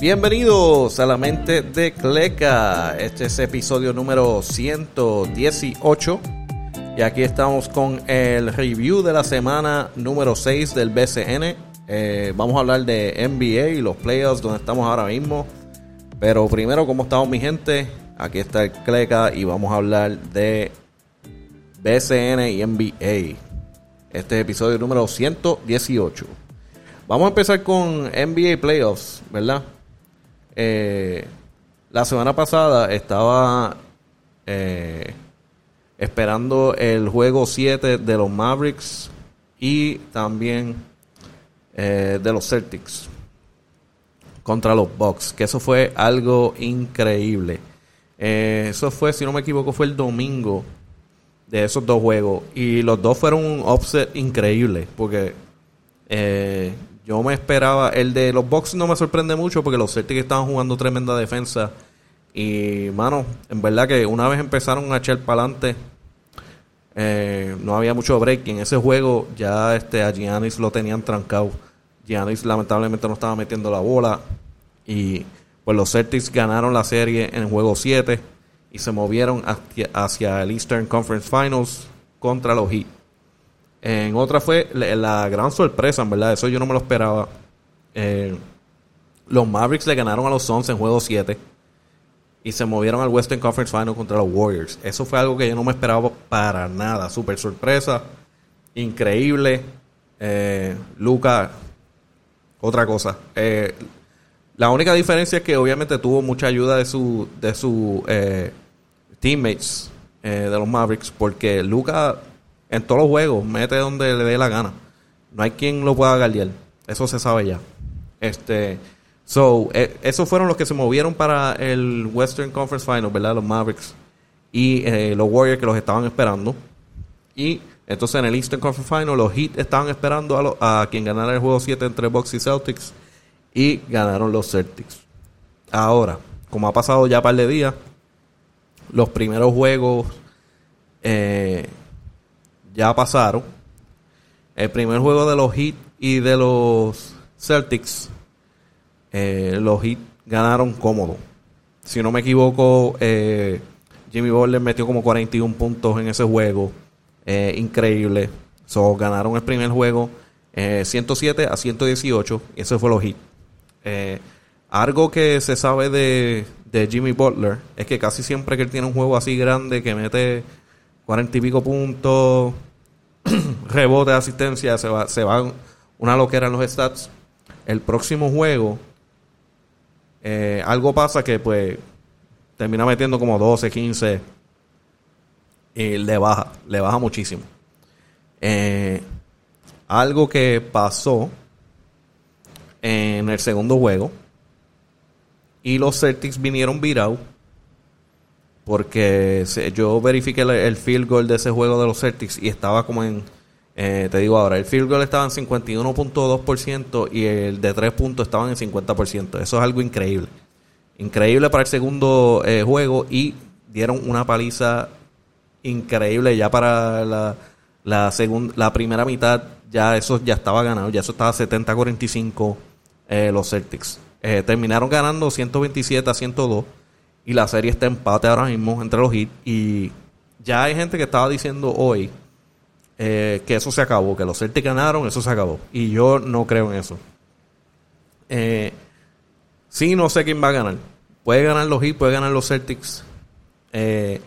Bienvenidos a la mente de Cleca. Este es episodio número 118. Y aquí estamos con el review de la semana número 6 del BCN. Eh, vamos a hablar de NBA y los playoffs donde estamos ahora mismo. Pero primero, ¿cómo estamos mi gente? Aquí está el Cleca y vamos a hablar de BCN y NBA. Este es episodio número 118. Vamos a empezar con NBA Playoffs, ¿verdad? Eh, la semana pasada estaba eh, esperando el juego 7 de los Mavericks y también eh, de los Celtics contra los Bucks, que eso fue algo increíble. eso fue, si no me equivoco, fue el domingo de esos dos juegos y los dos fueron un offset increíble porque yo me esperaba, el de los Bucks no me sorprende mucho porque los Celtics estaban jugando tremenda defensa. Y, mano, en verdad que una vez empezaron a echar para adelante, eh, no había mucho break. En ese juego ya este, a Giannis lo tenían trancado. Giannis lamentablemente no estaba metiendo la bola. Y pues los Celtics ganaron la serie en el juego 7 y se movieron hacia, hacia el Eastern Conference Finals contra los Heat. En otra fue la, gran sorpresa, en verdad. Eso yo no me lo esperaba. Eh, los Mavericks le ganaron a los Suns en juego 7 y se movieron al Western Conference Final contra los Warriors. Eso fue algo que yo no me esperaba para nada. Super sorpresa. Increíble. Eh, Luca, otra cosa. Eh, la única diferencia es que obviamente tuvo mucha ayuda de su, de su teammates de los Mavericks porque Luca en todos los juegos, mete donde le dé la gana. No hay quien lo pueda guardiar. Eso se sabe ya. Este, so, eh, esos fueron los que se movieron para el Western Conference Final, ¿verdad? Los Mavericks y eh, los Warriors que los estaban esperando. Y entonces en el Eastern Conference Final los Heat estaban esperando a, a quien ganara el juego 7 entre Bucks y Celtics y ganaron los Celtics. Ahora, como ha pasado ya un par de días, los primeros juegos eh, ya pasaron. El primer juego de los Heat y de los Celtics, eh, los Heat ganaron cómodo. Si no me equivoco, eh, Jimmy Butler metió como 41 puntos en ese juego. Eh, increíble. So, ganaron el primer juego 107 a 118. Y ese fue los Heat. algo que se sabe de, de Jimmy Butler es que casi siempre que él tiene un juego así grande que mete cuarenta y pico puntos, rebote de asistencia, se va, se van una loquera en los stats. El próximo juego, eh, algo pasa que pues termina metiendo como 12, 15 y le baja, le baja muchísimo. Eh, algo que pasó en el segundo juego y los Celtics vinieron virados porque yo verifiqué el, field goal de ese juego de los Celtics y estaba como en, eh, te digo ahora, el field goal estaba en 51.2% y el de 3 puntos estaban en 50%. Eso es algo increíble. Increíble para el segundo eh, juego y dieron una paliza increíble ya para la, la, la primera mitad. Ya eso ya estaba ganado, ya eso estaba 70-45 eh, los Celtics. terminaron ganando 127 a 102 y la serie está empate ahora mismo entre los hits. Y ya hay gente que estaba diciendo hoy eh, que eso se acabó, que los Celtics ganaron, eso se acabó. Y yo no creo en eso. Eh, sí, no sé quién va a ganar. Puede ganar los hits, puede ganar los Celtics. Eh,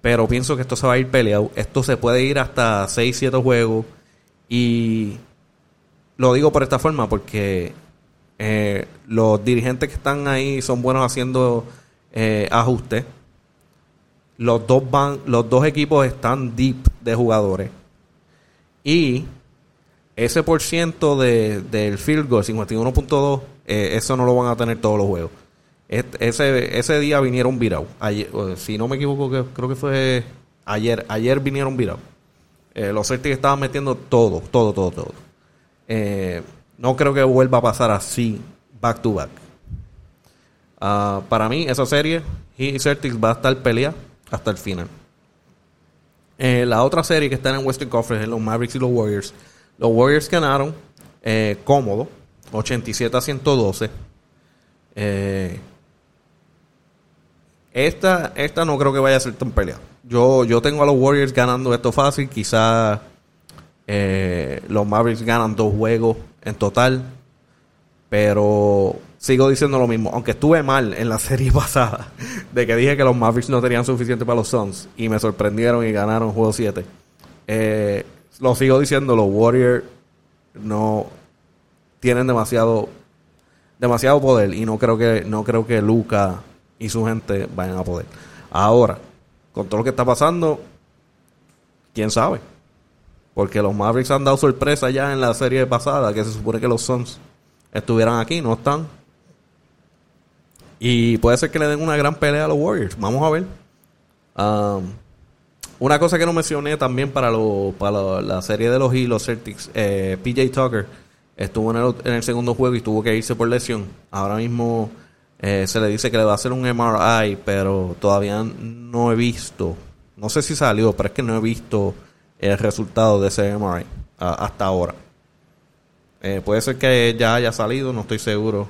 pero pienso que esto se va a ir peleado. Esto se puede ir hasta 6, 7 juegos. Y lo digo por esta forma porque eh, los dirigentes que están ahí son buenos haciendo eh, ajustes. Los dos van, los dos equipos están deep de jugadores. Y ese por ciento de, del field goal, 51.2, eh, eso no lo van a tener todos los juegos. ese, ese día vinieron virados. Si no me equivoco, creo que fue ayer. Ayer vinieron virados. Eh, los Celtics estaban metiendo todo, todo, todo, todo. no creo que vuelva a pasar así back to back. Ah, para mí, esa serie, y Celtics va a estar pelea hasta el final. Eh, la otra serie que está en Western Conference es los Mavericks y los Warriors. Los Warriors ganaron eh, cómodo, 87 a 112. Eh, esta, esta no creo que vaya a ser tan pelea. Yo, yo tengo a los Warriors ganando esto fácil. Quizás eh, los Mavericks ganan dos juegos en total. Pero sigo diciendo lo mismo. Aunque estuve mal en la serie pasada. De que dije que los Mavericks no tenían suficiente para los Suns. Y me sorprendieron y ganaron juego 7. Eh, lo sigo diciendo. Los Warriors no tienen demasiado demasiado poder y no creo que no creo que Luca y su gente vayan a poder. Ahora, con todo lo que está pasando, quién sabe. Porque los Mavericks han dado sorpresa ya en la serie pasada, que se supone que los Suns estuvieran aquí, no están. Y puede ser que le den una gran pelea a los Warriors. Vamos a ver. Um, una cosa que no mencioné también para, lo, para la serie de los Heat, Celtics, eh, PJ Tucker estuvo en el, en el, segundo juego y tuvo que irse por lesión. Ahora mismo eh, se le dice que le va a hacer un MRI, pero todavía no he visto, no sé si salió, pero es que no he visto el resultado de ese MRI hasta ahora. Eh, puede ser que ya haya salido, no estoy seguro.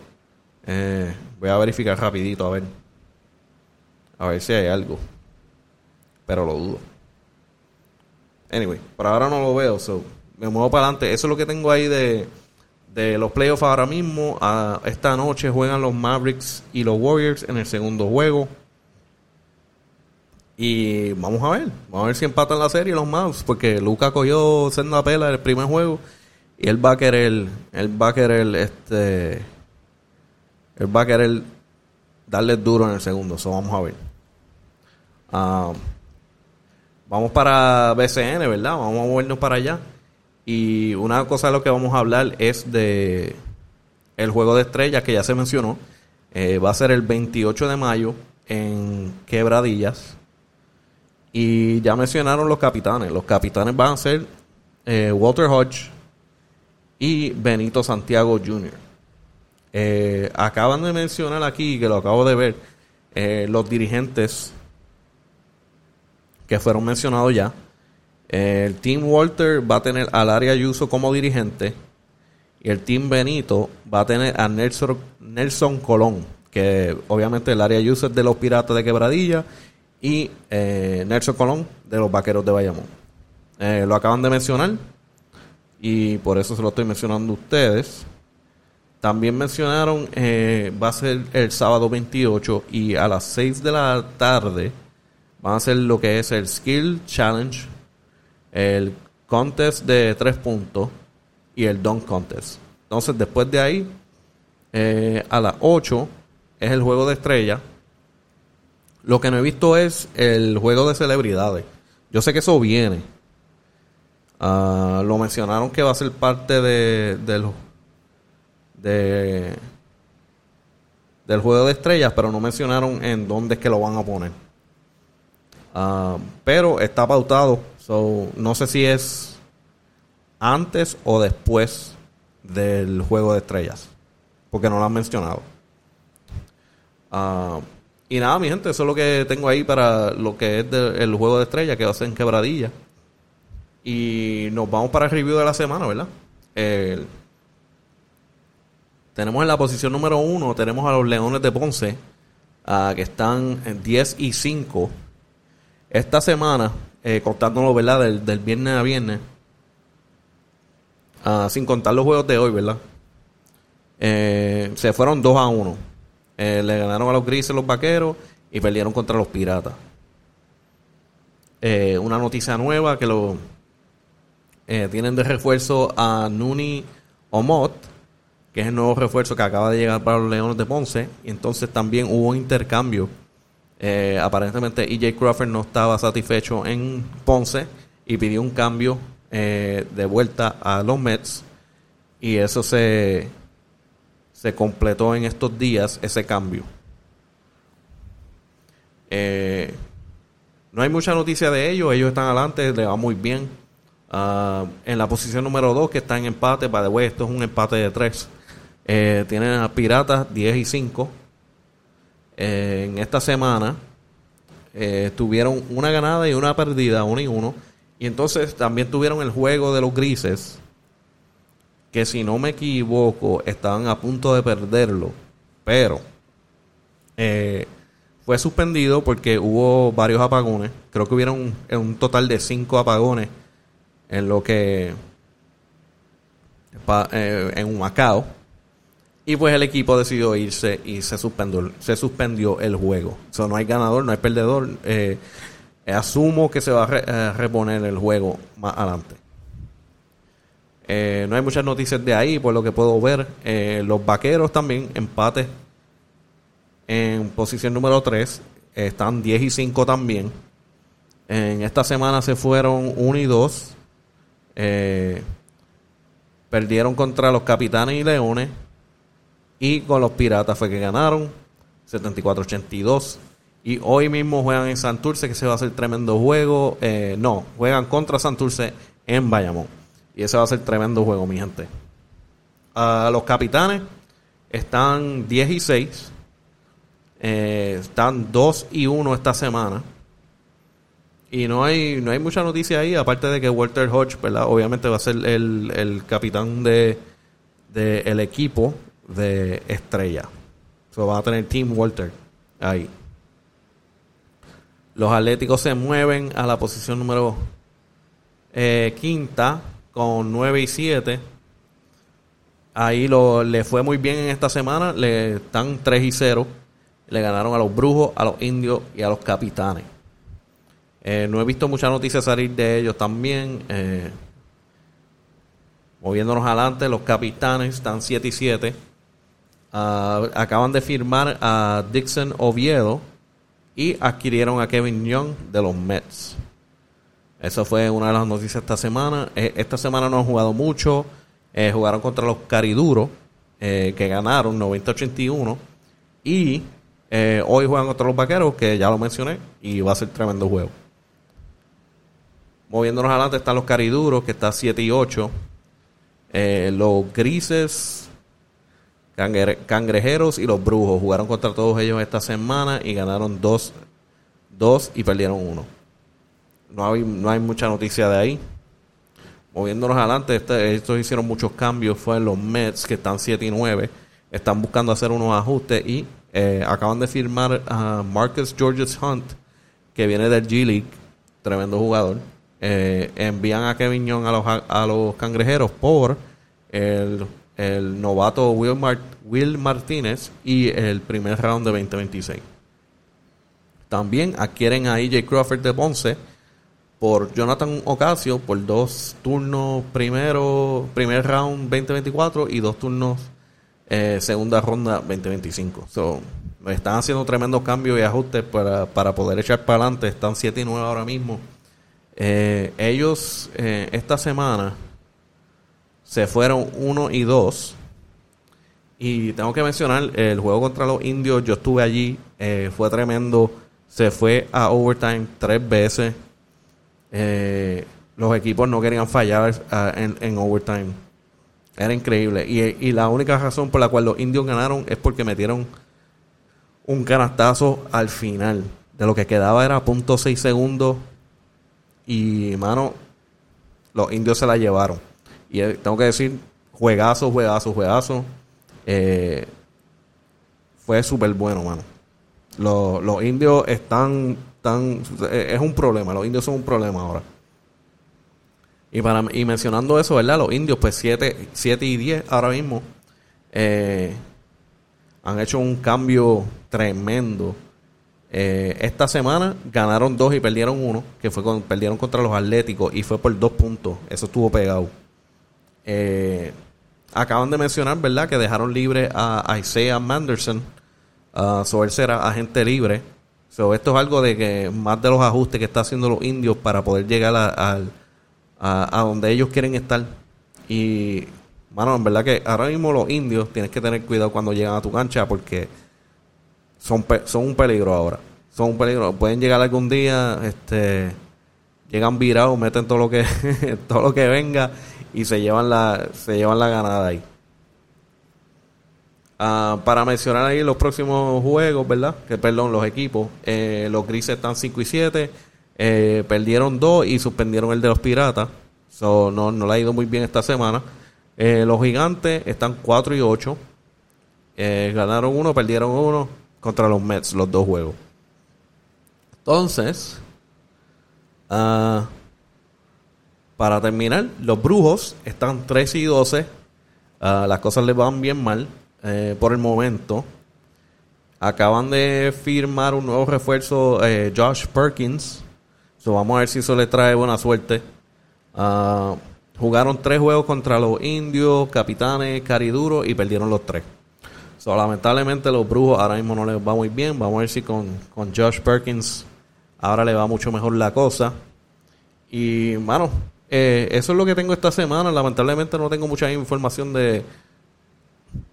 Eh, voy a verificar rapidito a ver. A ver si hay algo. Pero lo dudo. Anyway, por ahora no lo veo, so me muevo para adelante. Eso es lo que tengo ahí de, de los playoffs ahora mismo. esta noche juegan los Mavericks y los Warriors en el segundo juego. Y vamos a ver, vamos a ver si empatan la serie los Mavs, porque Luca cogió senda pela el primer juego y él va a querer, él va a querer este, va a querer darle duro en el segundo, eso vamos a ver. Ah, vamos para BCN, ¿verdad? Vamos a movernos para allá. Y una cosa de lo que vamos a hablar es de el juego de estrellas que ya se mencionó. Eh, va a ser el 28 de mayo en Quebradillas. Y ya mencionaron los capitanes. Los capitanes van a ser eh, Walter Hodge y Benito Santiago Jr. Eh, acaban de mencionar aquí, que lo acabo de ver, los dirigentes que fueron mencionados ya. El Team Walter va a tener al área Ayuso como dirigente. Y el Team Benito va a tener a Nelson, Nelson Colón, que obviamente el área Ayuso es de los Piratas de Quebradilla. Y eh, Nelson Colón de los Vaqueros de Bayamón. Eh, lo acaban de mencionar. Y por eso se lo estoy mencionando a ustedes. También mencionaron, eh, va a ser el sábado 28 y a las 6 de la tarde van a hacer lo que es el Skill Challenge el contest de tres puntos y el dunk contest. Entonces, después de ahí, eh, a las 8 es el juego de estrella. Lo que no he visto es el juego de celebridades. Yo sé que eso viene. Ah, lo mencionaron que va a ser parte de, del, de, del juego de estrellas, pero no mencionaron en dónde es que lo van a poner. Ah, pero está pautado So, no sé si es antes o después del juego de estrellas. Porque no lo han mencionado. Ah, y nada, mi gente, eso es lo que tengo ahí para lo que es el juego de estrellas que va a ser en quebradilla. Y nos vamos para el review de la semana, ¿verdad? Tenemos en la posición número uno, tenemos a los Leones de Ponce, ah, que están en 10 y 5. Esta semana eh, contándolo, ¿verdad? Del, viernes a viernes. Ah, sin contar los juegos de hoy, ¿verdad? Eh, se fueron 2 a 1. Eh, le ganaron a los grises los vaqueros y perdieron contra los piratas. Eh, una noticia nueva que lo tienen de refuerzo a Nuni Omot, que es el nuevo refuerzo que acaba de llegar para los Leones de Ponce. Y entonces también hubo intercambio eh, aparentemente EJ Crawford no estaba satisfecho en Ponce y pidió un cambio eh, de vuelta a los Mets y eso se, se completó en estos días, ese cambio. Eh, no hay mucha noticia de ellos, ellos están adelante, le va muy bien. Ah, en la posición número 2, que está en empate, para de esto es un empate de 3. Tienen a Piratas 10 y 5 eh, en esta semana eh, tuvieron una ganada y una perdida, uno y uno. Y entonces también tuvieron el juego de los grises, que si no me equivoco estaban a punto de perderlo. Pero fue suspendido porque hubo varios apagones. Creo que hubieron un, total de cinco apagones en lo que en Macao y pues el equipo decidió irse y se suspendió, se suspendió el juego. O sea, no hay ganador, no hay perdedor. Eh, asumo que se va a reponer el juego más adelante. Eh, no hay muchas noticias de ahí, por lo que puedo ver. Eh, los vaqueros también, empate en posición número 3. Están 10 y 5 también. En esta semana se fueron 1 y 2. perdieron contra los capitanes y leones. Y con los Piratas fue que ganaron 74-82. Y hoy mismo juegan en Santurce, que se va a hacer tremendo juego. Eh, no, juegan contra Santurce en Bayamón. Y ese va a ser tremendo juego, mi gente. los capitanes están 10 y 6. Eh, están 2 y 1 esta semana. Y no hay, no hay mucha noticia ahí, aparte de que Walter Hodge, ¿verdad? Obviamente va a ser el, capitán de, de el equipo de estrella. So, va a tener Team Walter ahí. Los Atléticos se mueven a la posición número eh, quinta con 9 y 7. Ahí lo, le fue muy bien en esta semana. Le están 3 y 0. Le ganaron a los Brujos, a los Indios y a los Capitanes. Eh, no he visto mucha noticia salir de ellos también. Eh, moviéndonos adelante, los Capitanes están 7 y 7 Ah, acaban de firmar a Dixon Oviedo y adquirieron a Kevin Young de los Mets. Eso fue una de las noticias esta semana. Eh, esta semana no han jugado mucho. Eh, jugaron contra los Cariduros, eh, que ganaron 90-81. Y hoy juegan contra los Vaqueros, que ya lo mencioné, y va a ser tremendo juego. Moviéndonos adelante están los Cariduros, que está 7 y 8. los Grises Cangrejeros y los Brujos jugaron contra todos ellos esta semana y ganaron dos, dos y perdieron uno. No hay, no hay mucha noticia de ahí. Moviéndonos adelante, este, estos hicieron muchos cambios. Fue los Mets que están 7 y 9. Están buscando hacer unos ajustes y eh, acaban de firmar a Marcus Georges Hunt, que viene del G League, tremendo jugador. Eh, envían a Kevin Young a los, a los cangrejeros por el el novato Will, Will Martínez y el primer round de 2026. También adquieren a EJ Crawford de Ponce por Jonathan Ocasio por dos turnos primero, primer round 2024 y dos turnos eh, segunda ronda 2025. So, están haciendo tremendos cambios y ajustes para, para poder echar para adelante. Están 7 y 9 ahora mismo. Eh, ellos eh, esta semana se fueron 1 y 2. Y tengo que mencionar, el juego contra los indios, yo estuve allí, eh, fue tremendo. Se fue a overtime tres veces. Eh, los equipos no querían fallar ah, en, overtime. Era increíble. Y, la única razón por la cual los indios ganaron es porque metieron un canastazo al final. De lo que quedaba era punto .6 segundos. Y, mano, los indios se la llevaron. Y eh, tengo que decir, juegazo, juegazo, juegazo. Eh, fue súper bueno, mano. Los, indios están tan... Eh, es un problema, los indios son un problema ahora. Y, para, y mencionando eso, ¿verdad? Los indios, pues 7 y 10 ahora mismo han hecho un cambio tremendo. esta semana ganaron dos y perdieron uno, que fue con, perdieron contra los Atléticos y fue por dos puntos. Eso estuvo pegado. Eh, acaban de mencionar, ¿verdad?, que dejaron libre a Isaiah Manderson. Uh, so él será agente libre. Esto es algo de que más de los ajustes que está haciendo los indios para poder llegar a, donde ellos quieren estar. Y, bueno, en verdad que ahora mismo los indios tienes que tener cuidado cuando llegan a tu cancha porque son, son un peligro ahora. Son un peligro. Pueden llegar algún día, este, llegan virados, meten todo lo que, todo lo que venga y se llevan la, se llevan la ganada ahí. Ah, para mencionar ahí los próximos juegos, ¿verdad? Que perdón, los equipos. Eh, los grises están 5 y 7. Eh, perdieron 2 y suspendieron el de los piratas. So, no, no le ha ido muy bien esta semana. Eh, los gigantes están 4 y 8. ganaron uno, perdieron uno. contra los Mets, los dos juegos. Entonces, ah, para terminar, los Brujos están 13 y 12. Ah, las cosas les van bien mal eh, por el momento. Acaban de firmar un nuevo refuerzo, eh, Josh Perkins. So, vamos a ver si eso le trae buena suerte. Ah, jugaron tres juegos contra los indios, capitanes, cariduro y perdieron los tres. So, lamentablemente los brujos ahora mismo no les va muy bien. Vamos a ver si con, con Josh Perkins ahora le va mucho mejor la cosa. Y, bueno, eh, eso es lo que tengo esta semana. Lamentablemente no tengo mucha información de,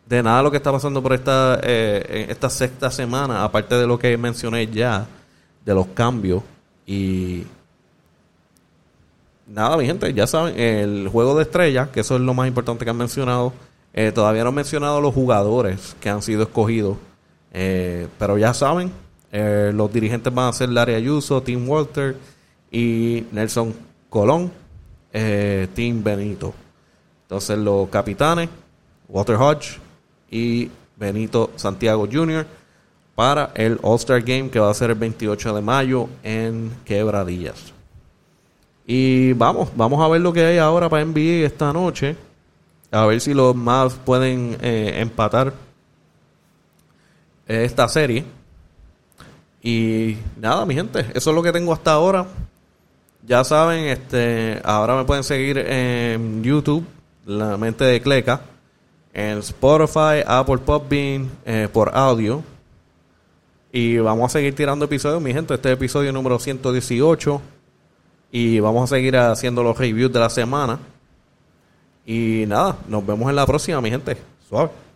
de nada de lo que está pasando por esta, eh, esta sexta semana, aparte de lo que mencioné ya, de los cambios. Y nada, mi gente, ya saben, el juego de estrellas, que eso es lo más importante que han mencionado. Eh, todavía no han mencionado los jugadores que han sido escogidos, pero ya saben, eh, los dirigentes van a ser Larry Ayuso, Tim Walter y Nelson Colón, Tim Benito. Entonces los capitanes, Walter Hodge y Benito Santiago Jr. para el All-Star Game que va a ser el 28 de mayo en Quebradillas. Y vamos, vamos a ver lo que hay ahora para NBA esta noche. A ver si los más pueden eh, empatar esta serie. Y nada, mi gente, eso es lo que tengo hasta ahora. Ya saben, este, ahora me pueden seguir en YouTube, La Mente de Cleca, en Spotify, Apple Podbean, eh, por audio. Y vamos a seguir tirando episodios, mi gente. Este es episodio número 118. Y vamos a seguir haciendo los reviews de la semana. Y nada, nos vemos en la próxima, mi gente. Suave.